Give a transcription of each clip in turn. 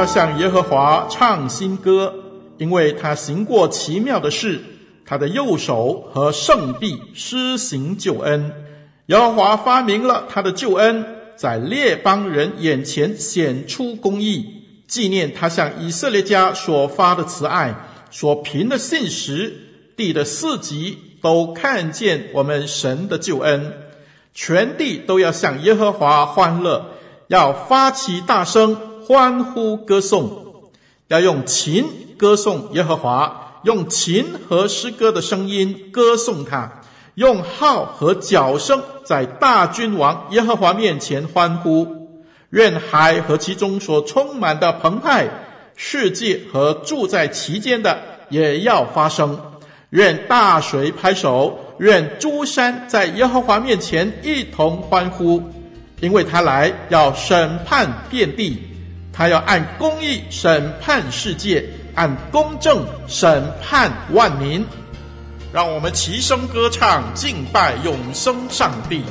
要向耶和华唱新歌，因为他行过奇妙的事，他的右手和圣臂施行救恩。耶和华发明了他的救恩，在列邦人眼前显出公义，纪念他向以色列家所发的慈爱，所凭的信实，地的四极都看见我们神的救恩，全地都要向耶和华欢乐，要发起大声。欢呼歌颂，要用琴歌颂耶和华，用琴和诗歌的声音歌颂他，用号和角声在大君王耶和华面前欢呼。愿海和其中所充满的澎湃，世界和住在其间的也要发声。愿大水拍手，愿诸山在耶和华面前一同欢呼，因为他来要审判遍地。他要按公义审判世界，按公正审判万民。让我们齐声歌唱，敬拜永生上帝。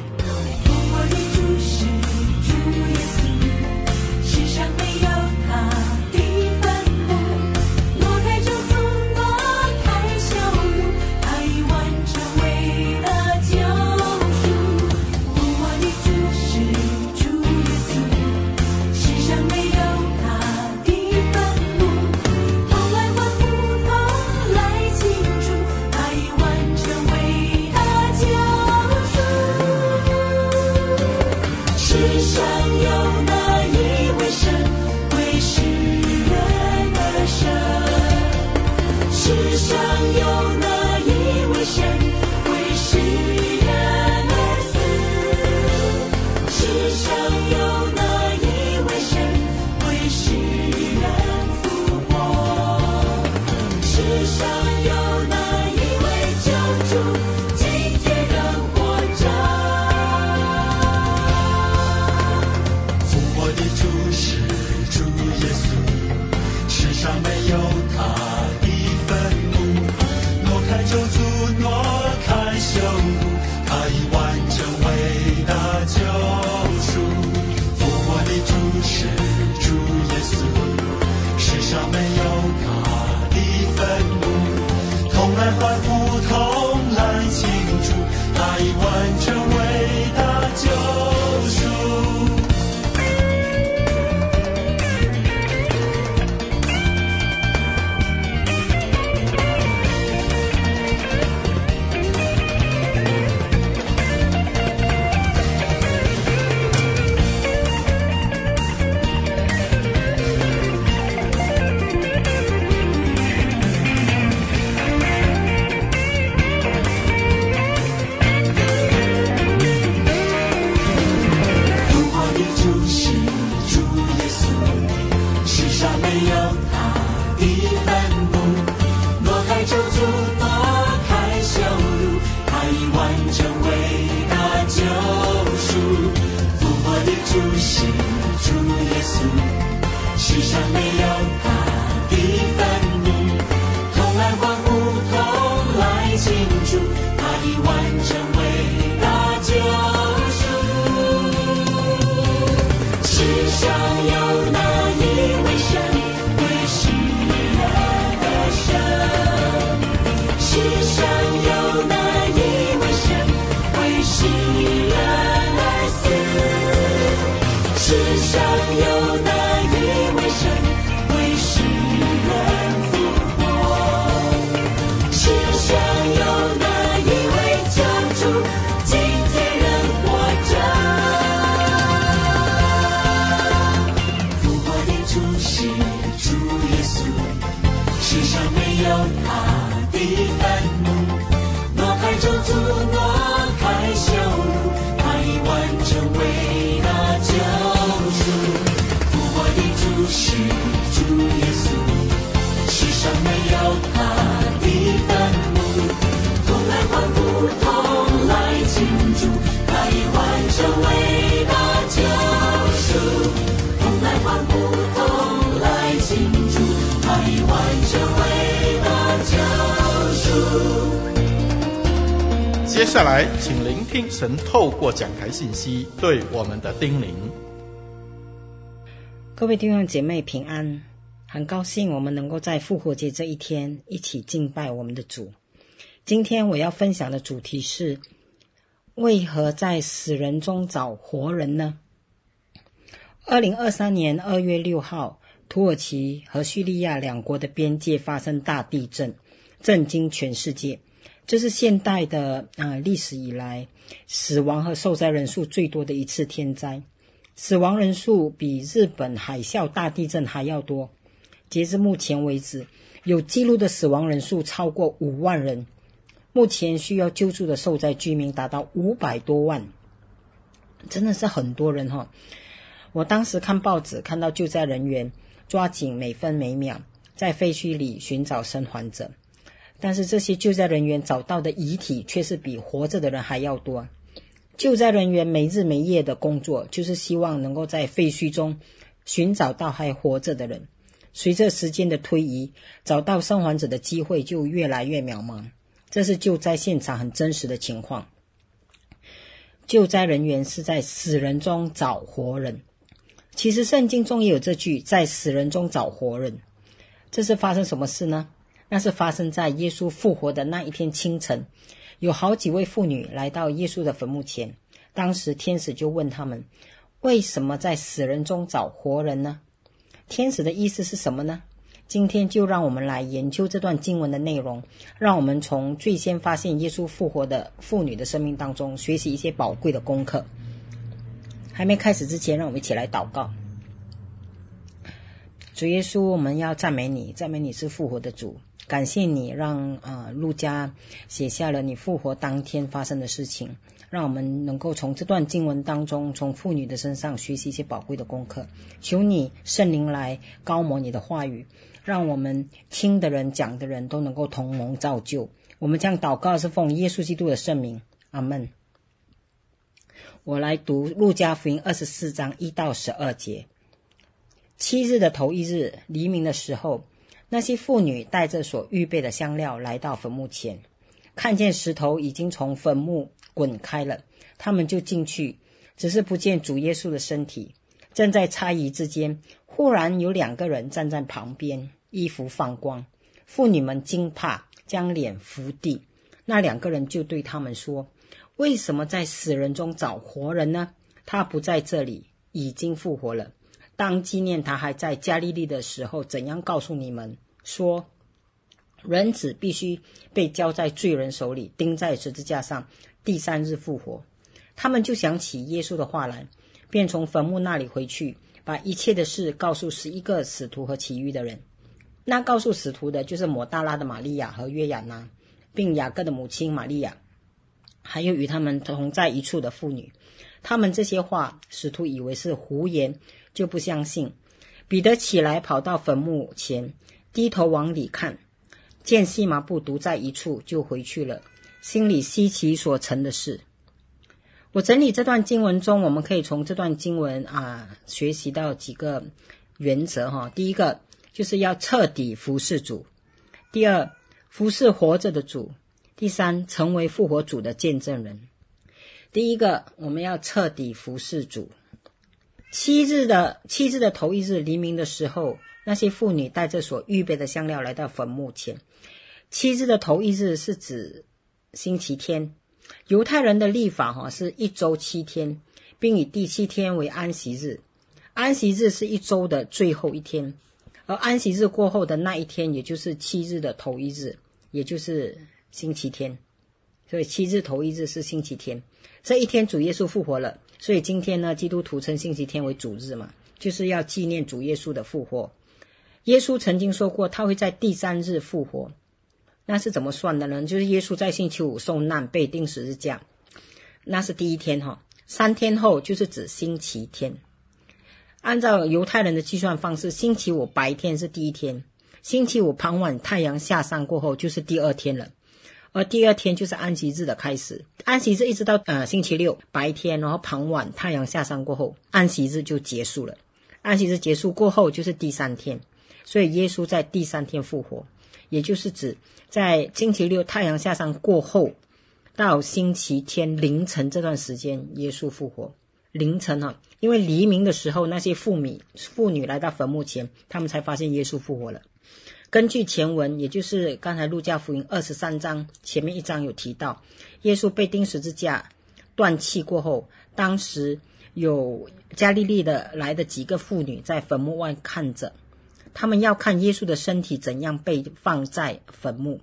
接下来，请聆听神透过讲台信息对我们的叮咛。各位弟兄姐妹平安，很高兴我们能够在复活节这一天一起敬拜我们的主。今天我要分享的主题是：为何在死人中找活人呢？二零二三年二月六号，土耳其和叙利亚两国的边界发生大地震，震惊全世界。这是现代的啊、呃、历史以来死亡和受灾人数最多的一次天灾。死亡人数比日本海啸大地震还要多。截至目前为止，有记录的死亡人数超过五万人。目前需要救助的受灾居民达到五百多万，真的是很多人哈。我当时看报纸，看到救灾人员抓紧每分每秒在废墟里寻找生还者，但是这些救灾人员找到的遗体却是比活着的人还要多。救灾人员没日没夜的工作，就是希望能够在废墟中寻找到还活着的人。随着时间的推移，找到生还者的机会就越来越渺茫。这是救灾现场很真实的情况。救灾人员是在死人中找活人。其实圣经中也有这句：“在死人中找活人。”这是发生什么事呢？那是发生在耶稣复活的那一天清晨。有好几位妇女来到耶稣的坟墓前，当时天使就问他们：“为什么在死人中找活人呢？”天使的意思是什么呢？今天就让我们来研究这段经文的内容，让我们从最先发现耶稣复活的妇女的生命当中学习一些宝贵的功课。还没开始之前，让我们一起来祷告。主耶稣，我们要赞美你，赞美你是复活的主。感谢你让啊路加写下了你复活当天发生的事情，让我们能够从这段经文当中，从妇女的身上学习一些宝贵的功课。求你圣灵来高摩你的话语，让我们听的人、讲的人都能够同蒙造就。我们将祷告是奉耶稣基督的圣名，阿门。我来读路加福音二十四章一到十二节。七日的头一日，黎明的时候。那些妇女带着所预备的香料来到坟墓前，看见石头已经从坟墓滚开了，他们就进去，只是不见主耶稣的身体。正在猜疑之间，忽然有两个人站在旁边，衣服放光。妇女们惊怕，将脸伏地。那两个人就对他们说：“为什么在死人中找活人呢？他不在这里，已经复活了。”当纪念他还在加利利的时候，怎样告诉你们说，人子必须被交在罪人手里，钉在十字架上，第三日复活？他们就想起耶稣的话来，便从坟墓那里回去，把一切的事告诉十一个使徒和其余的人。那告诉使徒的，就是抹大拉的玛利亚和约亚拿，并雅各的母亲玛利亚，还有与他们同在一处的妇女。他们这些话，使徒以为是胡言。就不相信。彼得起来跑到坟墓前，低头往里看，见细麻布独在一处，就回去了，心里稀奇所成的事。我整理这段经文中，我们可以从这段经文啊学习到几个原则哈。第一个就是要彻底服侍主；第二，服侍活着的主；第三，成为复活主的见证人。第一个，我们要彻底服侍主。七日的七日的头一日黎明的时候，那些妇女带着所预备的香料来到坟墓前。七日的头一日是指星期天，犹太人的历法哈是一周七天，并以第七天为安息日。安息日是一周的最后一天，而安息日过后的那一天，也就是七日的头一日，也就是星期天。所以七日头一日是星期天，这一天主耶稣复活了。所以今天呢，基督徒称星期天为主日嘛，就是要纪念主耶稣的复活。耶稣曾经说过，他会在第三日复活。那是怎么算的呢？就是耶稣在星期五受难被钉十字架，那是第一天哈。三天后就是指星期天。按照犹太人的计算方式，星期五白天是第一天，星期五傍晚太阳下山过后就是第二天了。而第二天就是安息日的开始。安息日一直到呃星期六白天，然后傍晚太阳下山过后，安息日就结束了。安息日结束过后就是第三天，所以耶稣在第三天复活，也就是指在星期六太阳下山过后到星期天凌晨这段时间，耶稣复活。凌晨啊，因为黎明的时候，那些妇女妇女来到坟墓前，他们才发现耶稣复活了。根据前文，也就是刚才路加福音二十三章前面一章有提到，耶稣被钉十字架断气过后，当时有加利利的来的几个妇女在坟墓外看着，他们要看耶稣的身体怎样被放在坟墓。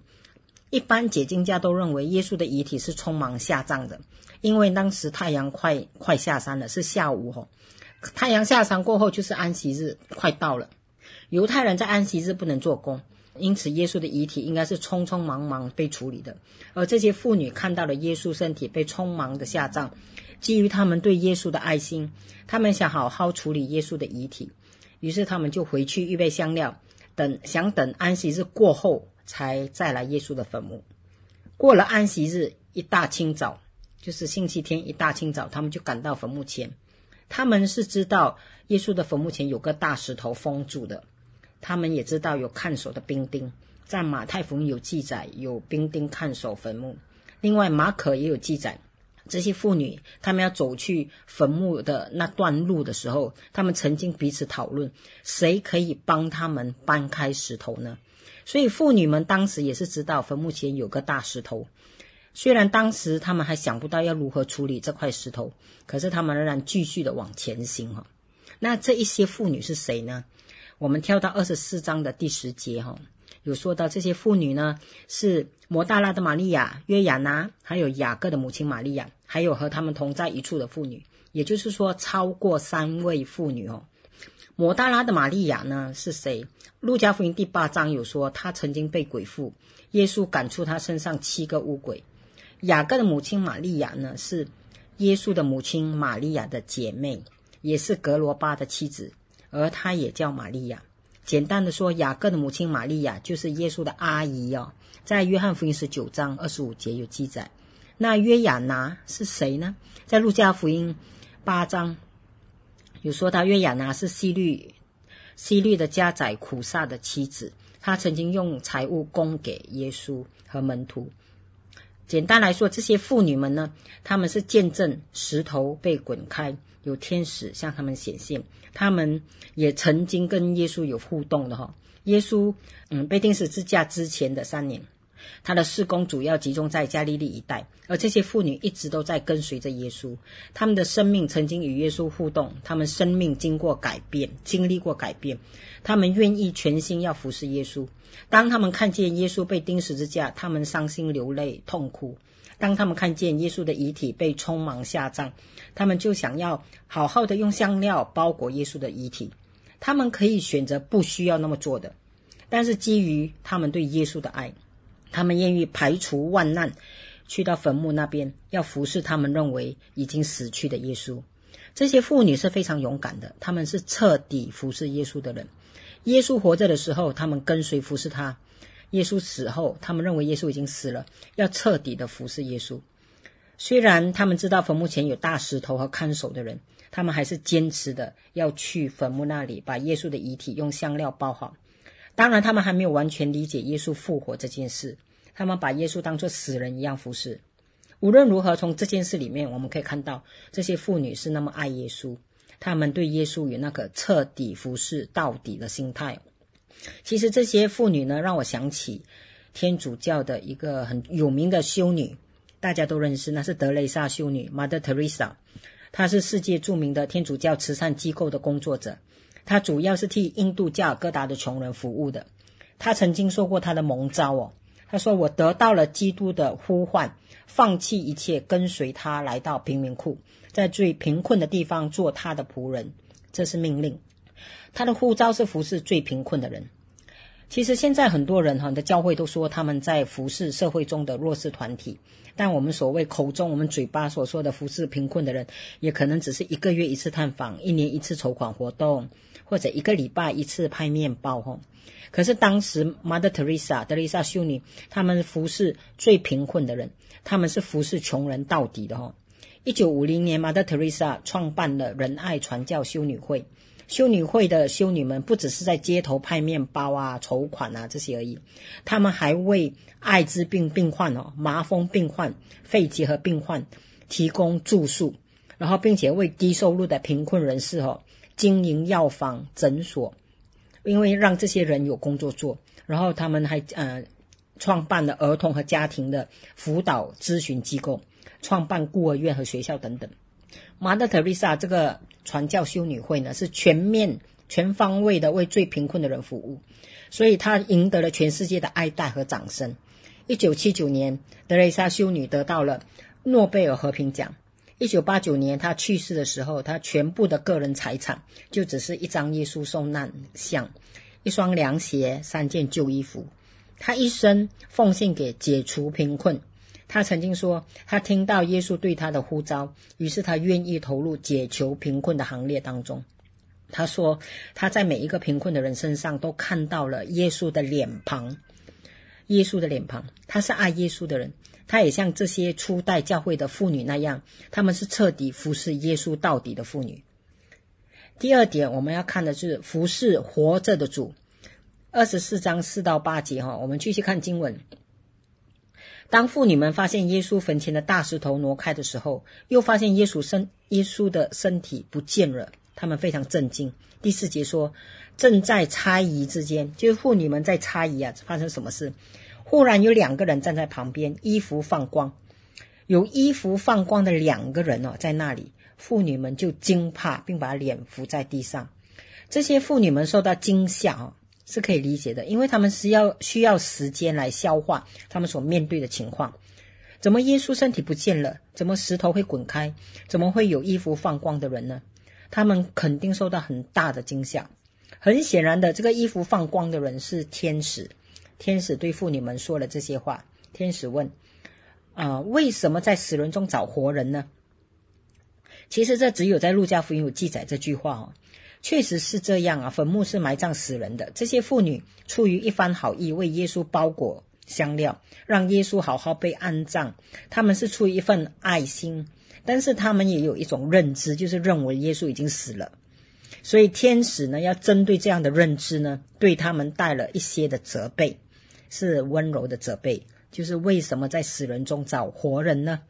一般解经家都认为耶稣的遗体是匆忙下葬的，因为当时太阳快快下山了，是下午吼。太阳下山过后就是安息日快到了，犹太人在安息日不能做工，因此耶稣的遗体应该是匆匆忙忙被处理的。而这些妇女看到了耶稣身体被匆忙的下葬，基于他们对耶稣的爱心，他们想好好处理耶稣的遗体，于是他们就回去预备香料，等想等安息日过后。才再来耶稣的坟墓。过了安息日，一大清早，就是星期天一大清早，他们就赶到坟墓前。他们是知道耶稣的坟墓前有个大石头封住的，他们也知道有看守的兵丁，在马太福音有记载有兵丁看守坟墓。另外马可也有记载，这些妇女他们要走去坟墓的那段路的时候，他们曾经彼此讨论，谁可以帮他们搬开石头呢？所以妇女们当时也是知道坟墓前有个大石头，虽然当时他们还想不到要如何处理这块石头，可是他们仍然继续的往前行哈。那这一些妇女是谁呢？我们跳到二十四章的第十节哈，有说到这些妇女呢是摩大拉的玛利亚、约亚拿，还有雅各的母亲玛利亚，还有和他们同在一处的妇女，也就是说超过三位妇女哦。摩大拉的玛利亚呢是谁？路加福音第八章有说，她曾经被鬼附，耶稣赶出她身上七个污鬼。雅各的母亲玛利亚呢是耶稣的母亲玛利亚的姐妹，也是格罗巴的妻子，而她也叫玛利亚。简单的说，雅各的母亲玛利亚就是耶稣的阿姨哦，在约翰福音十九章二十五节有记载。那约亚拿是谁呢？在路加福音八章。有说到约亚拿是希律，希律的家宰苦撒的妻子，她曾经用财物供给耶稣和门徒。简单来说，这些妇女们呢，她们是见证石头被滚开，有天使向他们显现，他们也曾经跟耶稣有互动的哈。耶稣嗯被钉十字架之前的三年。他的事工主要集中在加利利一带，而这些妇女一直都在跟随着耶稣。他们的生命曾经与耶稣互动，他们生命经过改变，经历过改变。他们愿意全心要服侍耶稣。当他们看见耶稣被钉十字架，他们伤心流泪痛哭；当他们看见耶稣的遗体被匆忙下葬，他们就想要好好的用香料包裹耶稣的遗体。他们可以选择不需要那么做的，但是基于他们对耶稣的爱。他们愿意排除万难，去到坟墓那边，要服侍他们认为已经死去的耶稣。这些妇女是非常勇敢的，他们是彻底服侍耶稣的人。耶稣活着的时候，他们跟随服侍他；耶稣死后，他们认为耶稣已经死了，要彻底的服侍耶稣。虽然他们知道坟墓前有大石头和看守的人，他们还是坚持的要去坟墓那里，把耶稣的遗体用香料包好。当然，他们还没有完全理解耶稣复活这件事。他们把耶稣当作死人一样服侍。无论如何，从这件事里面，我们可以看到这些妇女是那么爱耶稣，他们对耶稣有那个彻底服侍到底的心态。其实这些妇女呢，让我想起天主教的一个很有名的修女，大家都认识，那是德蕾莎修女 （Mother Teresa）。她是世界著名的天主教慈善机构的工作者。她主要是替印度加尔各答的穷人服务的。她曾经说过她的蒙召哦，她说：“我得到了基督的呼唤，放弃一切，跟随他来到贫民窟，在最贫困的地方做他的仆人，这是命令。他的呼召是服侍最贫困的人。其实现在很多人哈的教会都说他们在服侍社会中的弱势团体，但我们所谓口中我们嘴巴所说的服侍贫困的人，也可能只是一个月一次探访，一年一次筹款活动。”或者一个礼拜一次派面包哈。可是当时 Mother Teresa 德蕾莎修女，他们服侍最贫困的人，他们是服侍穷人到底的哈。一九五零年，Mother Teresa 创办了仁爱传教修女会。修女会的修女们不只是在街头派面包啊、筹款啊这些而已，他们还为艾滋病病患哦、麻风病患、肺结核病患提供住宿，然后并且为低收入的贫困人士哦经营药房、诊所。因为让这些人有工作做，然后他们还呃创办了儿童和家庭的辅导咨询机构，创办孤儿院和学校等等。玛德·特丽莎这个传教修女会呢，是全面、全方位的为最贫困的人服务，所以她赢得了全世界的爱戴和掌声。一九七九年，德蕾莎修女得到了诺贝尔和平奖。一九八九年，她去世的时候，她全部的个人财产就只是一张耶稣受难像、一双凉鞋、三件旧衣服。她一生奉献给解除贫困。他曾经说，他听到耶稣对他的呼召，于是他愿意投入解求贫困的行列当中。他说，他在每一个贫困的人身上都看到了耶稣的脸庞，耶稣的脸庞。他是爱耶稣的人。他也像这些初代教会的妇女那样，他们是彻底服侍耶稣到底的妇女。第二点，我们要看的是服侍活着的主。二十四章四到八节哈，我们继续看经文。当妇女们发现耶稣坟前的大石头挪开的时候，又发现耶稣身耶稣的身体不见了，她们非常震惊。第四节说，正在猜疑之间，就是妇女们在猜疑啊，发生什么事？忽然有两个人站在旁边，衣服放光，有衣服放光的两个人哦，在那里，妇女们就惊怕，并把脸伏在地上。这些妇女们受到惊吓哦，是可以理解的，因为他们是要需要时间来消化他们所面对的情况。怎么耶稣身体不见了？怎么石头会滚开？怎么会有衣服放光的人呢？他们肯定受到很大的惊吓。很显然的，这个衣服放光的人是天使。天使对妇女们说了这些话。天使问：“啊、为什么在死人中找活人呢？”其实这只有在路加福音有记载这句话哦。确实是这样啊，坟墓是埋葬死人的。这些妇女出于一番好意，为耶稣包裹香料，让耶稣好好被安葬。他们是出于一份爱心，但是他们也有一种认知，就是认为耶稣已经死了。所以天使呢，要针对这样的认知呢，对他们带了一些的责备。是温柔的责备，就是为什么在死人中找活人呢？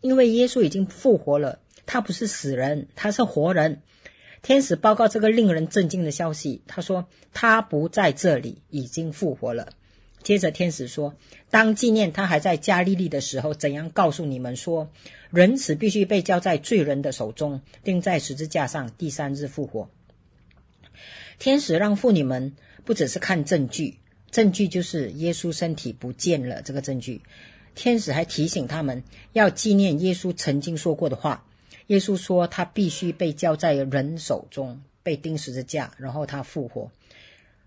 因为耶稣已经复活了，他不是死人，他是活人。天使报告这个令人震惊的消息，他说他不在这里，已经复活了。接着天使说，当纪念他还在加利利的时候，怎样告诉你们说，人子必须被交在罪人的手中，钉在十字架上，第三日复活。天使让妇女们不只是看证据。证据就是耶稣身体不见了。这个证据，天使还提醒他们要纪念耶稣曾经说过的话。耶稣说他必须被交在人手中，被钉十字架，然后他复活。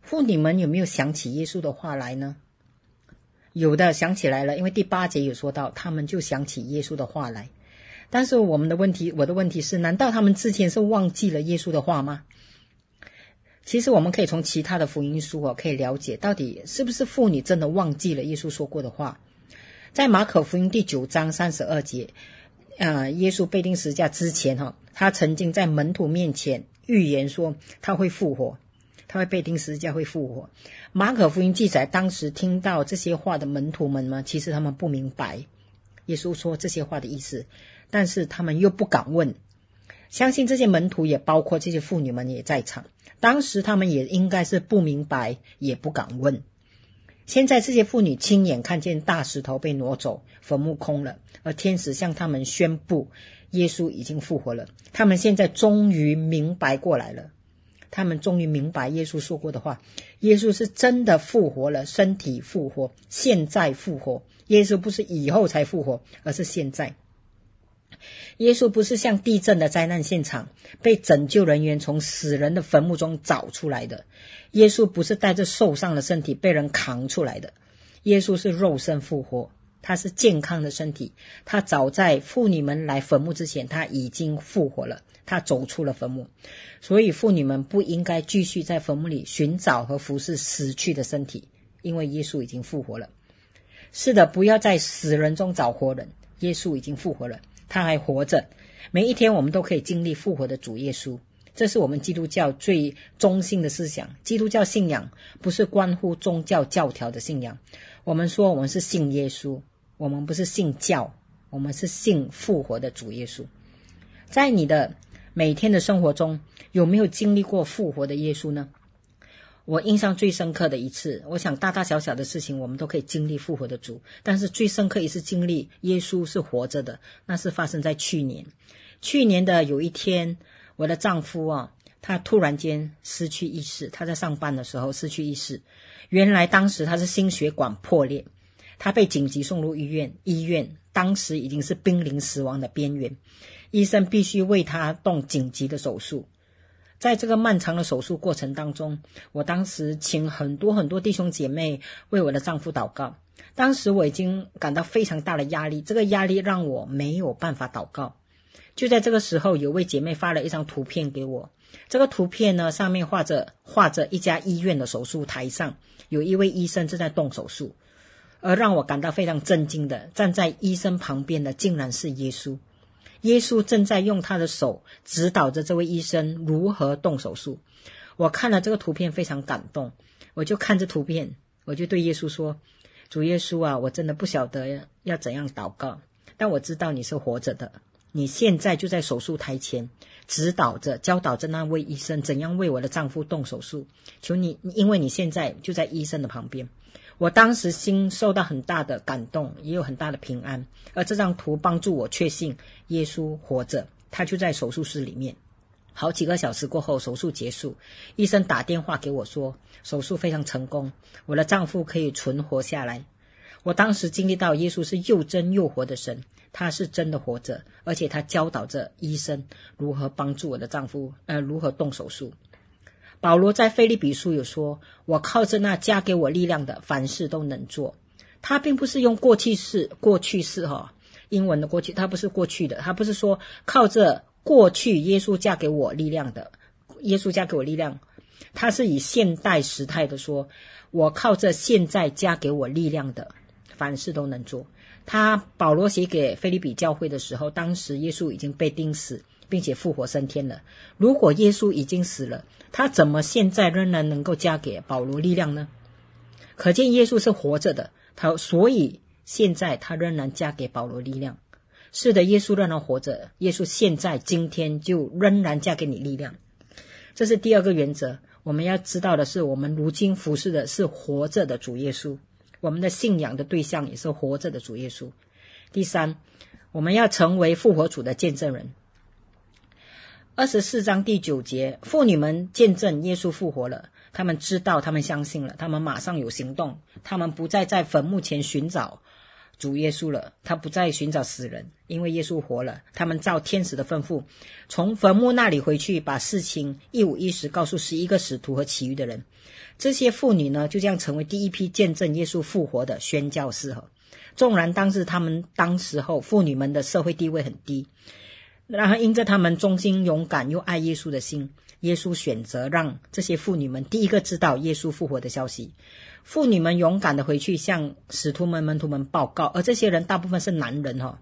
妇女们有没有想起耶稣的话来呢？有的想起来了，因为第八节有说到，他们就想起耶稣的话来。但是我们的问题，我的问题是，难道他们之前是忘记了耶稣的话吗？其实我们可以从其他的福音书哦，可以了解到底是不是妇女真的忘记了耶稣说过的话。在马可福音第九章三十二节，呃，耶稣被钉十字架之前哈，他曾经在门徒面前预言说他会复活，他会被钉十字架会复活。马可福音记载，当时听到这些话的门徒们呢，其实他们不明白耶稣说这些话的意思，但是他们又不敢问。相信这些门徒也包括这些妇女们也在场。当时他们也应该是不明白，也不敢问。现在这些妇女亲眼看见大石头被挪走，坟墓空了，而天使向他们宣布耶稣已经复活了。他们现在终于明白过来了，他们终于明白耶稣说过的话：耶稣是真的复活了，身体复活，现在复活。耶稣不是以后才复活，而是现在。耶稣不是像地震的灾难现场被拯救人员从死人的坟墓中找出来的，耶稣不是带着受伤的身体被人扛出来的，耶稣是肉身复活，他是健康的身体。他早在妇女们来坟墓之前，他已经复活了。他走出了坟墓，所以妇女们不应该继续在坟墓里寻找和服侍死去的身体，因为耶稣已经复活了。是的，不要在死人中找活人。耶稣已经复活了，他还活着。每一天，我们都可以经历复活的主耶稣。这是我们基督教最中心的思想。基督教信仰不是关乎宗教教条的信仰。我们说我们是信耶稣，我们不是信教，我们是信复活的主耶稣。在你的每天的生活中，有没有经历过复活的耶稣呢？我印象最深刻的一次，我想大大小小的事情，我们都可以经历复活的主。但是最深刻一次经历耶稣是活着的，那是发生在去年。去年的有一天，我的丈夫啊，他突然间失去意识，他在上班的时候失去意识。原来当时他是心血管破裂，他被紧急送入医院，医院当时已经是濒临死亡的边缘，医生必须为他动紧急的手术。在这个漫长的手术过程当中，我当时请很多很多弟兄姐妹为我的丈夫祷告。当时我已经感到非常大的压力，这个压力让我没有办法祷告。就在这个时候，有位姐妹发了一张图片给我。这个图片呢，上面画着画着一家医院的手术台上，有一位医生正在动手术。而让我感到非常震惊的，站在医生旁边的竟然是耶稣。耶稣正在用他的手指导着这位医生如何动手术。我看了这个图片，非常感动。我就看着图片，我就对耶稣说：“主耶稣啊，我真的不晓得要怎样祷告，但我知道你是活着的。你现在就在手术台前，指导着、教导着那位医生怎样为我的丈夫动手术。求你，因为你现在就在医生的旁边。”我当时心受到很大的感动，也有很大的平安。而这张图帮助我确信耶稣活着，他就在手术室里面。好几个小时过后，手术结束，医生打电话给我说，手术非常成功，我的丈夫可以存活下来。我当时经历到耶稣是又真又活的神，他是真的活着，而且他教导着医生如何帮助我的丈夫，呃，如何动手术。保罗在腓立比书有说：“我靠着那加给我力量的，凡事都能做。”他并不是用过去式，过去式哈，英文的过去，他不是过去的，他不是说靠着过去耶稣加给我力量的，耶稣加给我力量，他是以现代时态的说：“我靠着现在加给我力量的，凡事都能做。”他保罗写给腓立比教会的时候，当时耶稣已经被钉死。并且复活升天了。如果耶稣已经死了，他怎么现在仍然能够加给保罗力量呢？可见耶稣是活着的，他所以现在他仍然加给保罗力量。是的，耶稣仍然活着，耶稣现在今天就仍然加给你力量。这是第二个原则。我们要知道的是，我们如今服侍的是活着的主耶稣，我们的信仰的对象也是活着的主耶稣。第三，我们要成为复活主的见证人。二十四章第九节，妇女们见证耶稣复活了，他们知道，他们相信了，他们马上有行动，他们不再在坟墓前寻找主耶稣了，他不再寻找死人，因为耶稣活了。他们照天使的吩咐，从坟墓那里回去，把事情一五一十告诉十一个使徒和其余的人。这些妇女呢，就这样成为第一批见证耶稣复活的宣教士。和，纵然当时他们当时候妇女们的社会地位很低。然后，因着他们忠心、勇敢又爱耶稣的心，耶稣选择让这些妇女们第一个知道耶稣复活的消息。妇女们勇敢的回去向使徒们、门徒们报告，而这些人大部分是男人哈。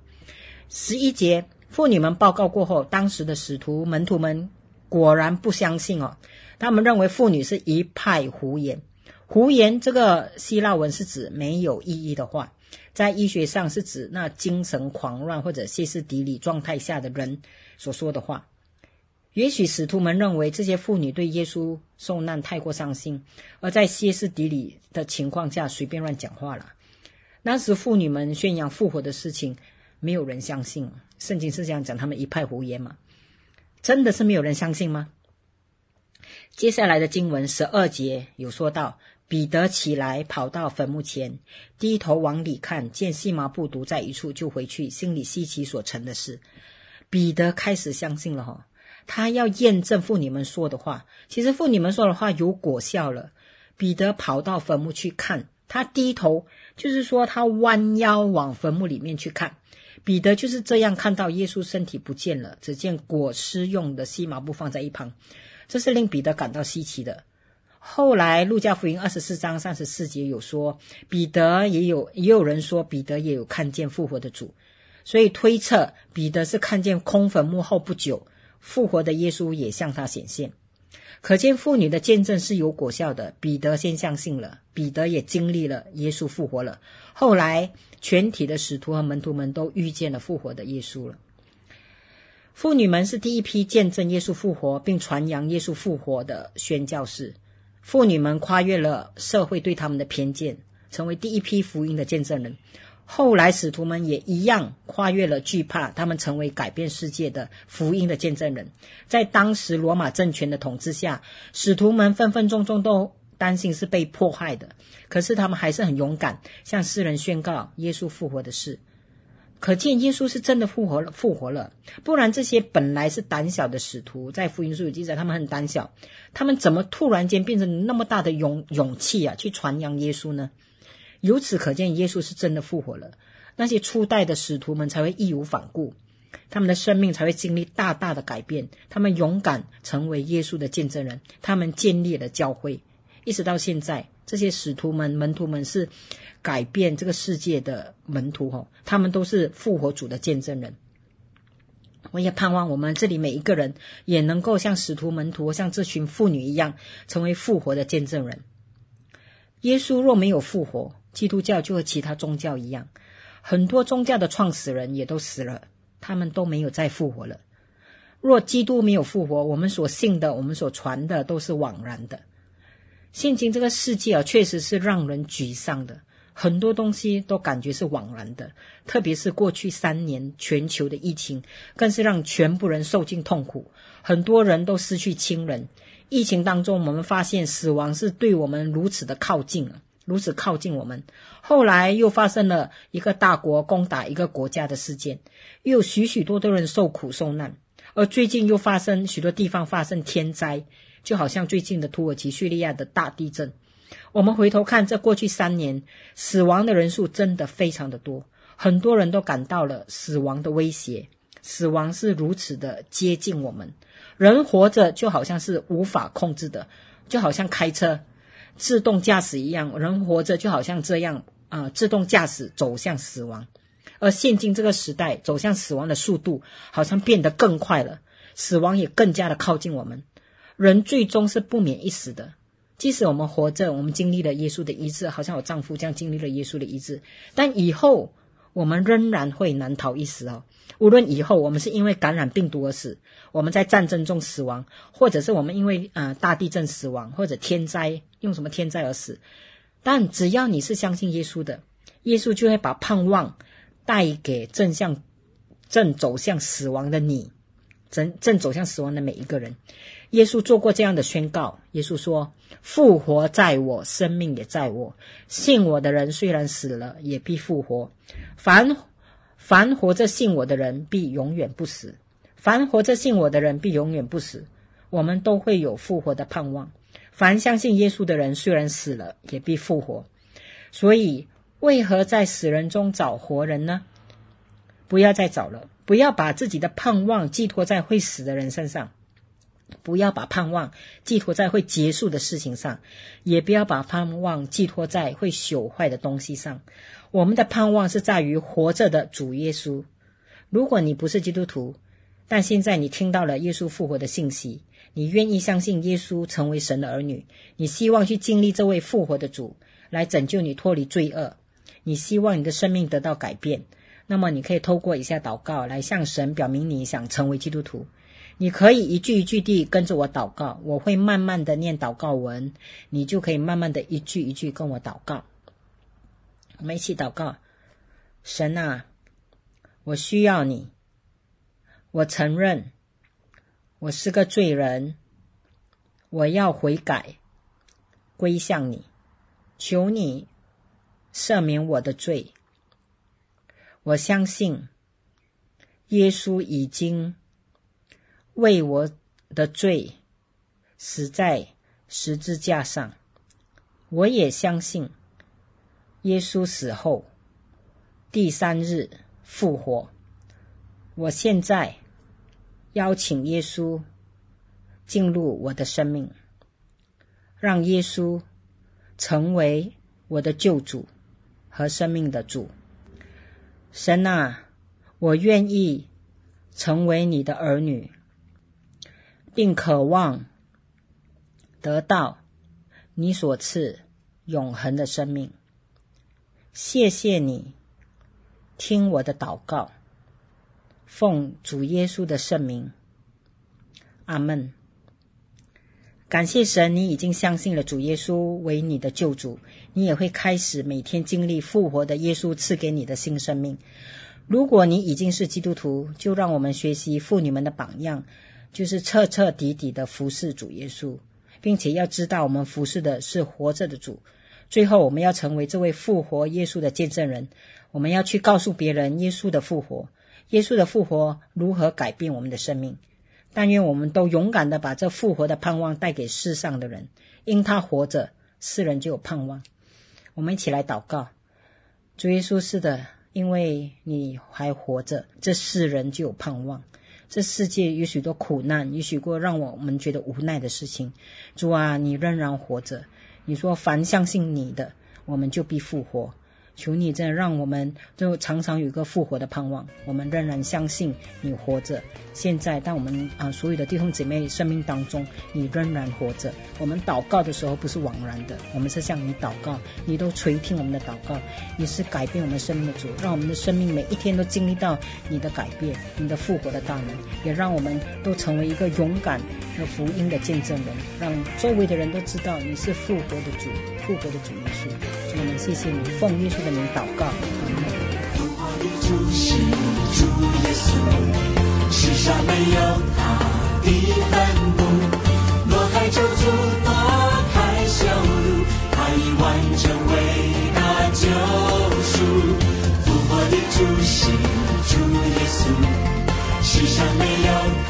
十一节，妇女们报告过后，当时的使徒门徒们果然不相信哦，他们认为妇女是一派胡言。胡言这个希腊文是指没有意义的话。在医学上是指那精神狂乱或者歇斯底里状态下的人所说的话。也许使徒们认为这些妇女对耶稣受难太过伤心，而在歇斯底里的情况下随便乱讲话了。当时妇女们宣扬复活的事情，没有人相信。圣经是这样讲，他们一派胡言嘛？真的是没有人相信吗？接下来的经文十二节有说到。彼得起来，跑到坟墓前，低头往里看，见细麻布独在一处，就回去，心里稀奇所成的事。彼得开始相信了哈，他要验证妇女们说的话。其实妇女们说的话有果效了。彼得跑到坟墓去看，他低头，就是说他弯腰往坟墓里面去看。彼得就是这样看到耶稣身体不见了，只见裹尸用的细麻布放在一旁，这是令彼得感到稀奇的。后来路加福音二十四章三十四节有说，彼得也有也有人说彼得也有看见复活的主，所以推测彼得是看见空坟墓后不久复活的耶稣也向他显现。可见妇女的见证是有果效的。彼得先相信了，彼得也经历了耶稣复活了。后来，全体的使徒和门徒们都遇见了复活的耶稣了。妇女们是第一批见证耶稣复活并传扬耶稣复活的宣教士。妇女们跨越了社会对他们的偏见，成为第一批福音的见证人。后来，使徒们也一样跨越了惧怕，他们成为改变世界的福音的见证人。在当时罗马政权的统治下，使徒们分分钟钟都担心是被迫害的，可是他们还是很勇敢，向世人宣告耶稣复活的事。可见耶稣是真的复活了，复活了。不然，这些本来是胆小的使徒，在福音书有记载，他们很胆小，他们怎么突然间变成那么大的勇勇气啊，去传扬耶稣呢？由此可见，耶稣是真的复活了。那些初代的使徒们才会义无反顾，他们的生命才会经历大大的改变。他们勇敢成为耶稣的见证人，他们建立了教会，一直到现在，这些使徒们、门徒们是改变这个世界的门徒哦，他们都是复活主的见证人。我也盼望我们这里每一个人也能够像使徒门徒、像这群妇女一样，成为复活的见证人。耶稣若没有复活，基督教就和其他宗教一样，很多宗教的创始人也都死了，他们都没有再复活了。若基督没有复活，我们所信的、我们所传的都是枉然的。现今这个世界啊，确实是让人沮丧的，很多东西都感觉是枉然的。特别是过去三年全球的疫情，更是让全部人受尽痛苦，很多人都失去亲人。疫情当中，我们发现死亡是对我们如此的靠近啊。如此靠近我们，后来又发生了一个大国攻打一个国家的事件，又有许许多多人受苦受难，而最近又发生许多地方发生天灾，就好像最近的土耳其叙利亚的大地震。我们回头看这过去三年，死亡的人数真的非常的多，很多人都感到了死亡的威胁，死亡是如此的接近我们，人活着就好像是无法控制的，就好像开车。自动驾驶一样，人活着就好像这样啊、自动驾驶走向死亡，而现今这个时代走向死亡的速度好像变得更快了，死亡也更加的靠近我们。人最终是不免一死的，即使我们活着，我们经历了耶稣的医治，好像我丈夫这样经历了耶稣的医治，但以后我们仍然会难逃一死哦。无论以后我们是因为感染病毒而死，我们在战争中死亡，或者是我们因为呃大地震死亡，或者天灾。用什么天灾而死？但只要你是相信耶稣的，耶稣就会把盼望带给正向、正走向死亡的你，正正走向死亡的每一个人。耶稣做过这样的宣告：耶稣说：“复活在我，生命也在我。信我的人虽然死了，也必复活。凡凡活着信我的人，必永远不死。凡活着信我的人，必永远不死。我们都会有复活的盼望。”凡相信耶稣的人，虽然死了，也必复活。所以，为何在死人中找活人呢？不要再找了，不要把自己的盼望寄托在会死的人身上，不要把盼望寄托在会结束的事情上，也不要把盼望寄托在会朽坏的东西上。我们的盼望是在于活着的主耶稣。如果你不是基督徒，但现在你听到了耶稣复活的信息。你愿意相信耶稣成为神的儿女？你希望去经历这位复活的主来拯救你脱离罪恶？你希望你的生命得到改变？那么你可以透过以下祷告来向神表明你想成为基督徒。你可以一句一句地跟着我祷告，我会慢慢的念祷告文，你就可以慢慢的一句一句跟我祷告。我们一起祷告：神啊，我需要你，我承认。我是个罪人，我要悔改，归向你，求你赦免我的罪。我相信耶稣已经为我的罪死在十字架上，我也相信耶稣死后第三日复活。我现在邀请耶稣进入我的生命，让耶稣成为我的救主和生命的主。神啊，我愿意成为你的儿女，并渴望得到你所赐永恒的生命。谢谢你，听我的祷告，奉主耶稣的圣名，阿门。感谢神，你已经相信了主耶稣为你的救主，你也会开始每天经历复活的耶稣赐给你的新生命。如果你已经是基督徒，就让我们学习妇女们的榜样，就是彻彻底底的服侍主耶稣，并且要知道我们服侍的是活着的主。最后，我们要成为这位复活耶稣的见证人，我们要去告诉别人耶稣的复活，耶稣的复活如何改变我们的生命。但愿我们都勇敢地把这复活的盼望带给世上的人，因他活着，世人就有盼望。我们一起来祷告：主耶稣，是的，因为你还活着，这世人就有盼望。这世界有许多苦难，有许多让我们觉得无奈的事情。主啊，你仍然活着。你说，凡相信你的，我们就必复活。求你真的让我们都常常有一个复活的盼望。我们仍然相信你活着。现在，当我们啊所有的弟兄姐妹生命当中，你仍然活着。我们祷告的时候不是枉然的，我们是向你祷告，你都垂听我们的祷告。你是改变我们生命的主，让我们的生命每一天都经历到你的改变，你的复活的大能，也让我们都成为一个勇敢的福音的见证人，让周围的人都知道你是复活的主，复活的主耶稣。主，我们谢谢你，奉耶稣 的名祷告。嗯世上没有他的坟墓，挪开咒诅，挪开羞辱，他已完成伟大救赎。复活的主是主耶稣，世上没有他